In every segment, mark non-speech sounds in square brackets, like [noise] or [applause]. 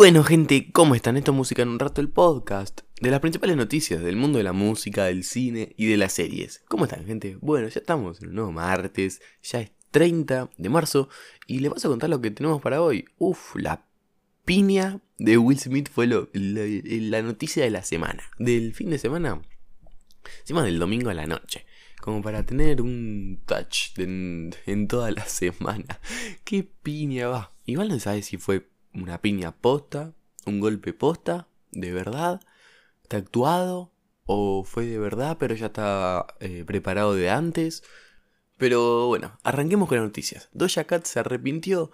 bueno, gente, ¿cómo están? Esto es Música en un Rato, el podcast de las principales noticias del mundo de la música, del cine y de las series. ¿Cómo están, gente? Bueno, ya estamos en un nuevo martes, ya es 30 de marzo y les vas a contar lo que tenemos para hoy. Uf, la piña de Will Smith fue la, noticia de la semana, del fin de semana, encima del domingo a la noche como para tener un touch en, toda la [laughs] semana. ¿Qué piña va? Igual no sabes si fue una piña posta, un golpe posta, de verdad, está actuado o fue de verdad pero ya está eh, preparado de antes. Pero bueno, arranquemos con las noticias. Doja Cat se arrepintió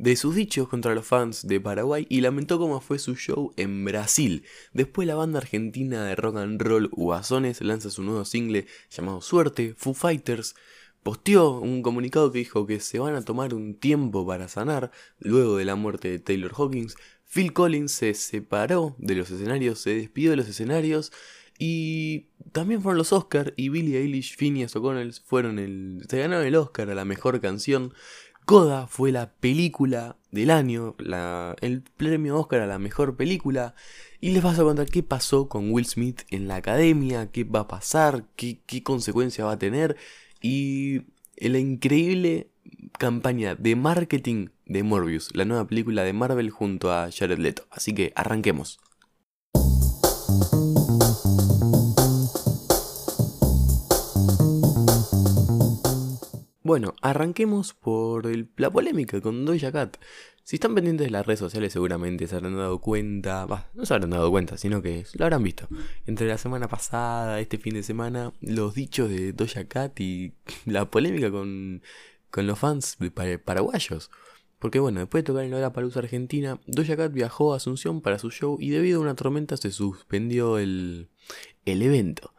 de sus dichos contra los fans de Paraguay y lamentó cómo fue su show en Brasil. Después la banda argentina de rock and roll Guasones lanza su nuevo single llamado Suerte, Foo Fighters, posteó un comunicado que dijo que se van a tomar un tiempo para sanar luego de la muerte de Taylor Hawkins. Phil Collins se separó de los escenarios, se despidió de los escenarios y también fueron los Oscars y Billie Eilish, Phineas O'Connell fueron el se ganaron el Oscar a la mejor canción. Coda fue la película del año, el premio Oscar a la mejor película. Y les vas a contar qué pasó con Will Smith en la academia, qué va a pasar, qué, qué consecuencia va a tener y la increíble campaña de marketing de Morbius, la nueva película de Marvel junto a Jared Leto. Así que arranquemos. Bueno, arranquemos por la polémica con Doja Cat. Si están pendientes de las redes sociales seguramente se habrán dado cuenta, no se habrán dado cuenta, sino que lo habrán visto. Entre la semana pasada, este fin de semana, los dichos de Doja Cat y [laughs] la polémica con, con los fans paraguayos. Porque bueno, después de tocar en la Palusa Argentina, Doja Cat viajó a Asunción para su show y debido a una tormenta se suspendió el, el evento.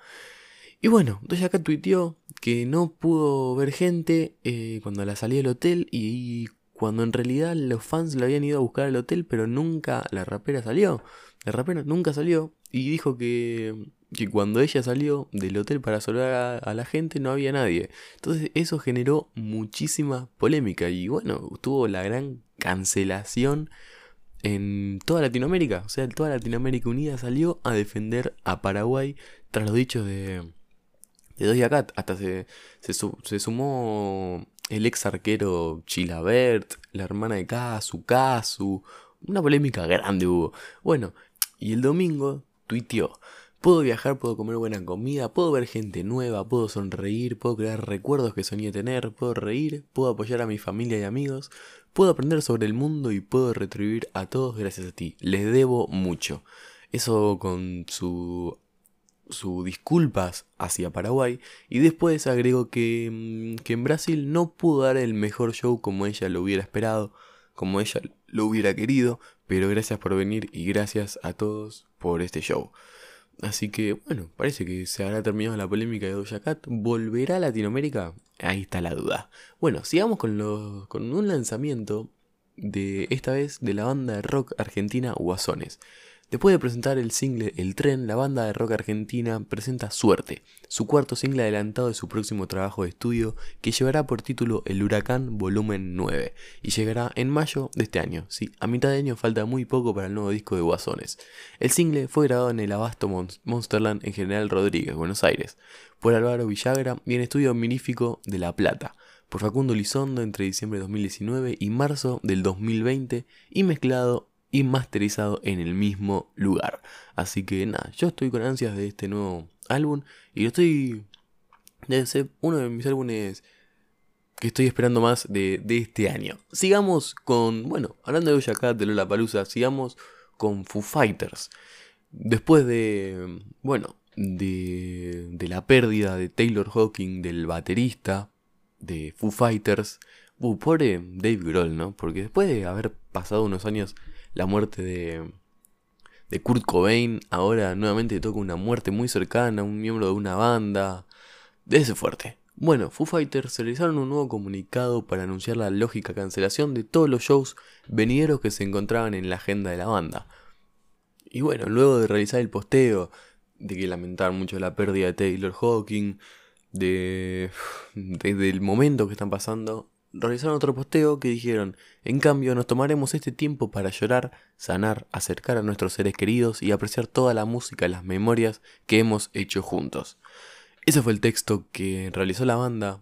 Y bueno, Doja Cat tuiteó que no pudo ver gente eh, cuando la salí del hotel y, cuando en realidad los fans la habían ido a buscar al hotel, pero nunca la rapera salió. La rapera nunca salió y dijo que, que cuando ella salió del hotel para saludar a, la gente no había nadie. Entonces eso generó muchísima polémica y bueno, tuvo la gran cancelación en toda Latinoamérica. O sea, toda Latinoamérica Unida salió a defender a Paraguay tras los dichos de, de Doja Cat. Hasta se, se, sumó el ex arquero Chilabert, la hermana de Kazu, Kazu. Una polémica grande hubo. Bueno, y el domingo tuiteó. Puedo viajar, puedo comer buena comida, puedo ver gente nueva, puedo sonreír, puedo crear recuerdos que soñé tener, puedo reír, puedo apoyar a mi familia y amigos, puedo aprender sobre el mundo y puedo retribuir a todos gracias a ti. Les debo mucho. Eso con su sus disculpas hacia Paraguay y después agregó que, mm, que en Brasil no pudo dar el mejor show como ella lo hubiera esperado, como ella lo hubiera querido, pero gracias por venir y gracias a todos por este show. Así que bueno, parece que se habrá terminado la polémica de Doja Cat. ¿Volverá a Latinoamérica? Ahí está la duda. Bueno, sigamos con, los, con un lanzamiento de esta vez de la banda de rock argentina Guasones. Después de presentar el single El Tren, la banda de rock argentina presenta Suerte, su cuarto single adelantado de su próximo trabajo de estudio que llevará por título El Huracán Volumen 9 y llegará en mayo de este año. Sí, a mitad de año falta muy poco para el nuevo disco de Guasones. El single fue grabado en el Abasto Monsterland en General Rodríguez, Buenos Aires, por Álvaro Villagra y en estudio minífico de La Plata por Facundo Lizondo entre diciembre de 2019 y marzo del 2020 y mezclado y masterizado en el mismo lugar. Así que nada, yo estoy con ansias de este nuevo álbum y lo estoy... Debe ser uno de mis álbumes que estoy esperando más de, este año. Sigamos con, bueno, hablando de Doja Cat, de Lola Palusa, sigamos con Foo Fighters. Después de, bueno, de, de la pérdida de Taylor Hawking, del baterista de Foo Fighters, uh, pobre Dave Grohl, ¿no? Porque después de haber pasado unos años la muerte de, Kurt Cobain, ahora nuevamente toca una muerte muy cercana, un miembro de una banda. De ese fuerte. Bueno, Foo Fighters realizaron un nuevo comunicado para anunciar la lógica cancelación de todos los shows venideros que se encontraban en la agenda de la banda. Y bueno, luego de realizar el posteo, de que lamentar mucho la pérdida de Taylor Hawking, de, desde el momento que están pasando, realizaron otro posteo que dijeron, en cambio nos tomaremos este tiempo para llorar, sanar, acercar a nuestros seres queridos y apreciar toda la música y las memorias que hemos hecho juntos. Ese fue el texto que realizó la banda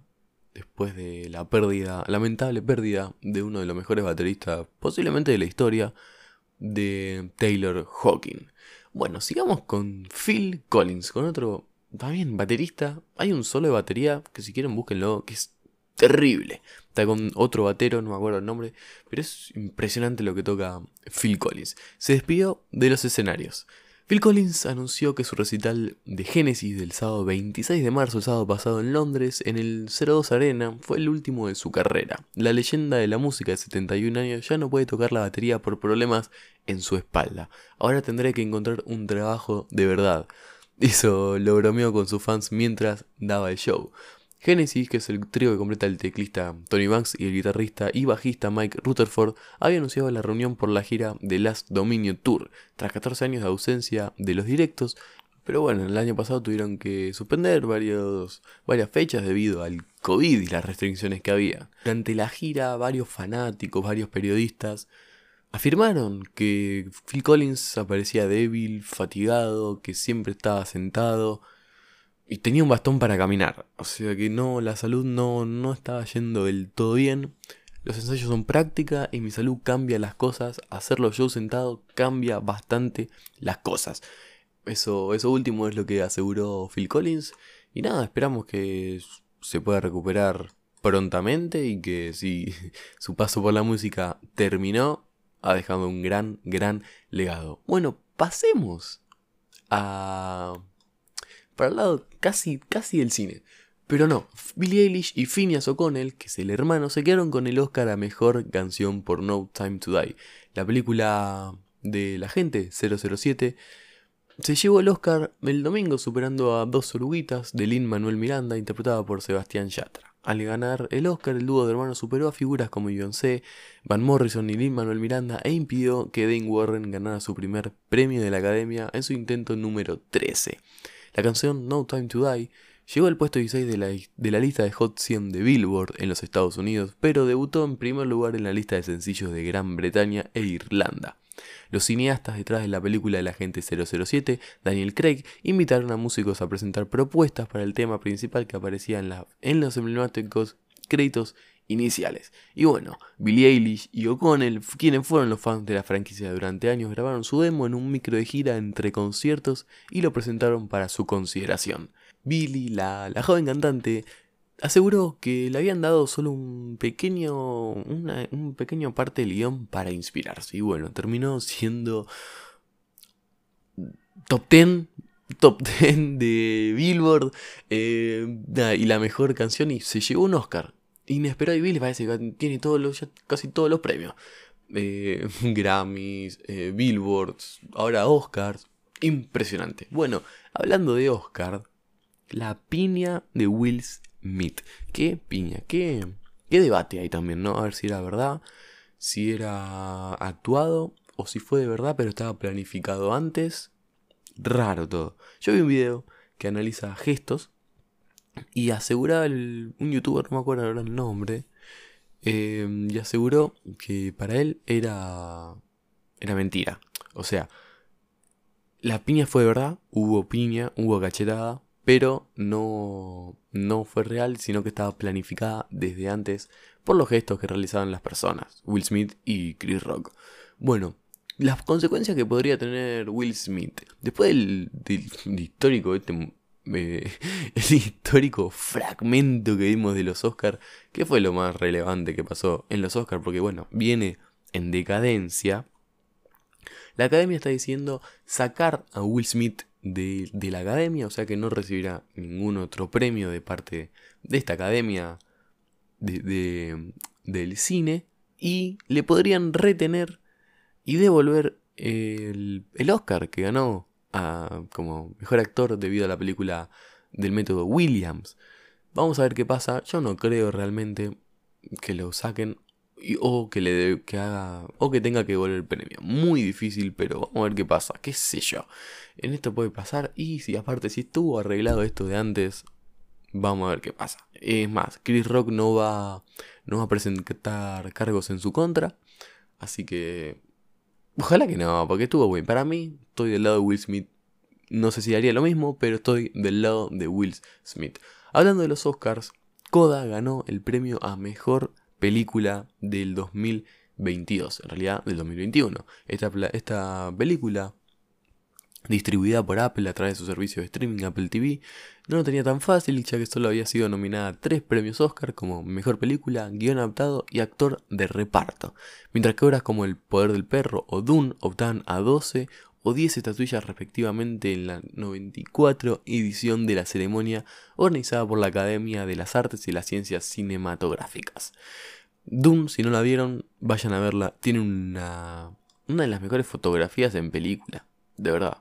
después de la pérdida, lamentable pérdida de uno de los mejores bateristas posiblemente de la historia, de Taylor Hawking. Bueno, sigamos con Phil Collins, con otro también baterista. Hay un solo de batería que si quieren búsquenlo, que terrible. Está con otro batero, no me acuerdo el nombre, pero es impresionante lo que toca Phil Collins. Se despidió de los escenarios. Phil Collins anunció que su recital de Genesis del sábado 26 de marzo, el sábado pasado en Londres, en el 02 Arena, fue el último de su carrera. La leyenda de la música de 71 años ya no puede tocar la batería por problemas en su espalda. Ahora tendré que encontrar un trabajo de verdad. [laughs] Eso lo bromeó con sus fans mientras daba el show. Genesis, que es el trío que completa el teclista Tony Banks y el guitarrista y bajista Mike Rutherford, había anunciado la reunión por la gira de Last Dominion Tour, tras 14 años de ausencia de los directos, pero bueno, el año pasado tuvieron que suspender varias fechas debido al COVID y las restricciones que había. Durante la gira, varios fanáticos, varios periodistas afirmaron que Phil Collins aparecía débil, fatigado, que siempre estaba sentado, y tenía un bastón para caminar. O sea que no, la salud no, no estaba yendo del todo bien. Los ensayos son práctica y mi salud cambia las cosas. Hacerlo yo sentado cambia bastante las cosas. Eso, eso último es lo que aseguró Phil Collins. Y nada, esperamos que se pueda recuperar prontamente y que si [laughs] su paso por la música terminó, ha dejado un gran, gran legado. Bueno, pasemos a para el lado casi, casi del cine. Pero no, Billie Eilish y Phineas O'Connell, que es el hermano, se quedaron con el Oscar a Mejor Canción por No Time to Die. La película de la gente, 007, se llevó el Oscar el domingo superando a Dos oruguitas de Lin Manuel Miranda, interpretada por Sebastián Yatra. Al ganar el Oscar, el dúo de hermanos superó a figuras como Beyoncé, Van Morrison y Lin Manuel Miranda e impidió que Dane Warren ganara su primer premio de la Academia en su intento número 13. La canción No Time to Die llegó al puesto 16 de la, de la lista de Hot 100 de Billboard en los Estados Unidos, pero debutó en primer lugar en la lista de sencillos de Gran Bretaña e Irlanda. Los cineastas detrás de la película de la Agente 007, Daniel Craig, invitaron a músicos a presentar propuestas para el tema principal que aparecía en los emblemáticos créditos iniciales. Y bueno, Billie Eilish y O'Connell, quienes fueron los fans de la franquicia durante años, grabaron su demo en un micro de gira entre conciertos y lo presentaron para su consideración. Billie, la, joven cantante, aseguró que le habían dado solo un pequeño, una, un pequeño parte del guion para inspirarse. Y bueno, terminó siendo top 10 top [laughs] 10 de Billboard eh, y la mejor canción y se llevó un Oscar inesperado y Billy parece que tiene casi todos los premios. Eh, [laughs] Grammys, eh, Billboards, ahora Oscars. Impresionante. Bueno, hablando de Oscar, la piña de Will Smith. ¿Qué piña? ¿Qué, qué debate hay también, no? A ver si era verdad, si era actuado o si fue de verdad pero estaba planificado antes. Raro todo. Yo vi un video que analiza gestos y aseguraba el, un youtuber, no me acuerdo ahora el nombre, em, y aseguró que para él era, era mentira. O sea, la piña fue de verdad, hubo piña, hubo cachetada, pero no, no fue real, sino que estaba planificada desde antes por los gestos que realizaban las personas, Will Smith y Chris Rock. Bueno, las consecuencias que podría tener Will Smith, después del, del histórico este [laughs] el histórico fragmento que vimos de los Oscars, que fue lo más relevante que pasó en los Oscars, porque bueno, viene en decadencia. La academia está diciendo sacar a Will Smith de, la academia, o sea que no recibirá ningún otro premio de parte de esta academia de, del cine, y le podrían retener y devolver el, el Oscar que ganó como mejor actor debido a la película del método Williams. Vamos a ver qué pasa. Yo no creo realmente que lo saquen o que le que haga o que tenga que devolver el premio. Muy difícil, pero vamos a ver qué pasa. ¿Qué sé yo? En esto puede pasar y si aparte si estuvo arreglado esto de antes, vamos a ver qué pasa. Es más, Chris Rock no va no va a presentar cargos en su contra. Así que... Ojalá que no, porque estuvo bien. Para mí, estoy del lado de Will Smith. No sé si haría lo mismo, pero estoy del lado de Will Smith. Hablando de los Oscars, Coda ganó el premio a Mejor Película del 2022, en realidad del 2021. Esta, esta película distribuida por Apple a través de su servicio de streaming Apple TV, no lo tenía tan fácil ya que solo había sido nominada a tres premios Oscar como Mejor Película, Guión Adaptado y Actor de Reparto, mientras que obras como El Poder del Perro o Dune optaban a 12 o 10 estatuillas respectivamente en la 94 edición de la ceremonia organizada por la Academia de las Artes y las Ciencias Cinematográficas. Dune, si no la vieron, vayan a verla, tiene una, una de las mejores fotografías en película de verdad.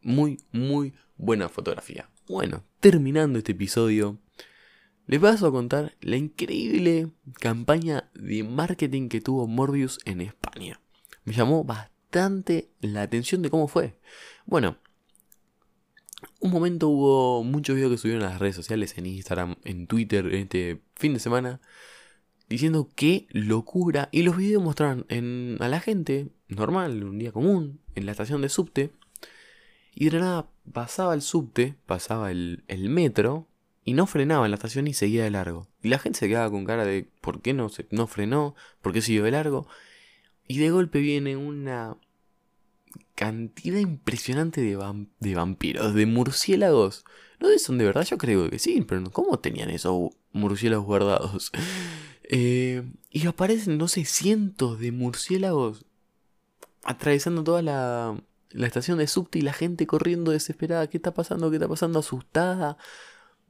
Muy, muy buena fotografía. Bueno, terminando este episodio, les paso a contar la increíble campaña de marketing que tuvo Morbius en España. Me llamó bastante la atención de cómo fue. Bueno, un momento hubo muchos videos que subieron a las redes sociales, en Instagram, en Twitter, este fin de semana, diciendo qué locura. Y los videos mostraron en, a la gente, normal, un día común, en la estación de subte. Y de nada pasaba el subte, pasaba el, metro, y no frenaba en la estación y seguía de largo. Y la gente se quedaba con cara de ¿por qué no, se, no frenó? ¿Por qué siguió de largo? Y de golpe viene una cantidad impresionante de, de vampiros, de murciélagos. No son de verdad, yo creo que sí, pero ¿cómo tenían esos murciélagos guardados? [laughs] Eh, y aparecen, no sé, cientos de murciélagos atravesando toda la, la estación de subte y la gente corriendo desesperada. ¿Qué está pasando? ¿Qué está pasando? Asustada.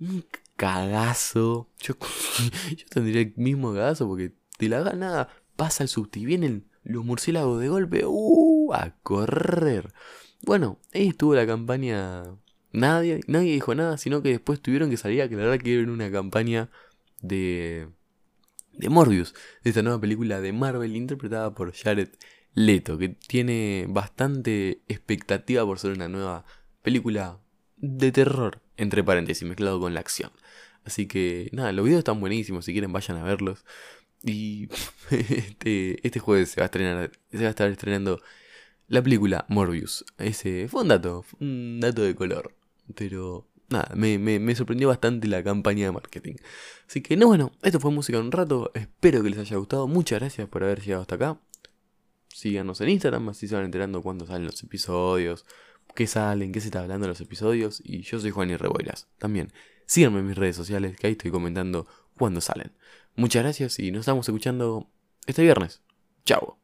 Un cagazo. Yo, [laughs] yo tendría el mismo cagazo porque de la gana pasa el subte y vienen los murciélagos de golpe. ¡Uh! A correr. Bueno, ahí estuvo la campaña. Nadie, nadie dijo nada, sino que después tuvieron que salir a aclarar que era una campaña de de Morbius, de esta nueva película de Marvel interpretada por Jared Leto, que tiene bastante expectativa por ser una nueva película de terror, entre paréntesis, mezclado con la acción. Así que nada, los videos están buenísimos, si quieren vayan a verlos. Y [laughs] este, este jueves se va a estrenar, se va a estar estrenando la película Morbius. Ese fue un dato, un dato de color. Pero nada, me, sorprendió bastante la campaña de marketing. Así que, no, bueno, esto fue música un rato. Espero que les haya gustado. Muchas gracias por haber llegado hasta acá. Síganos en Instagram, así se van enterando cuándo salen los episodios, qué salen, qué se está hablando en los episodios. Y yo soy Juan y Reboiras. También síganme en mis redes sociales, que ahí estoy comentando cuándo salen. Muchas gracias y nos estamos escuchando este viernes. Chao.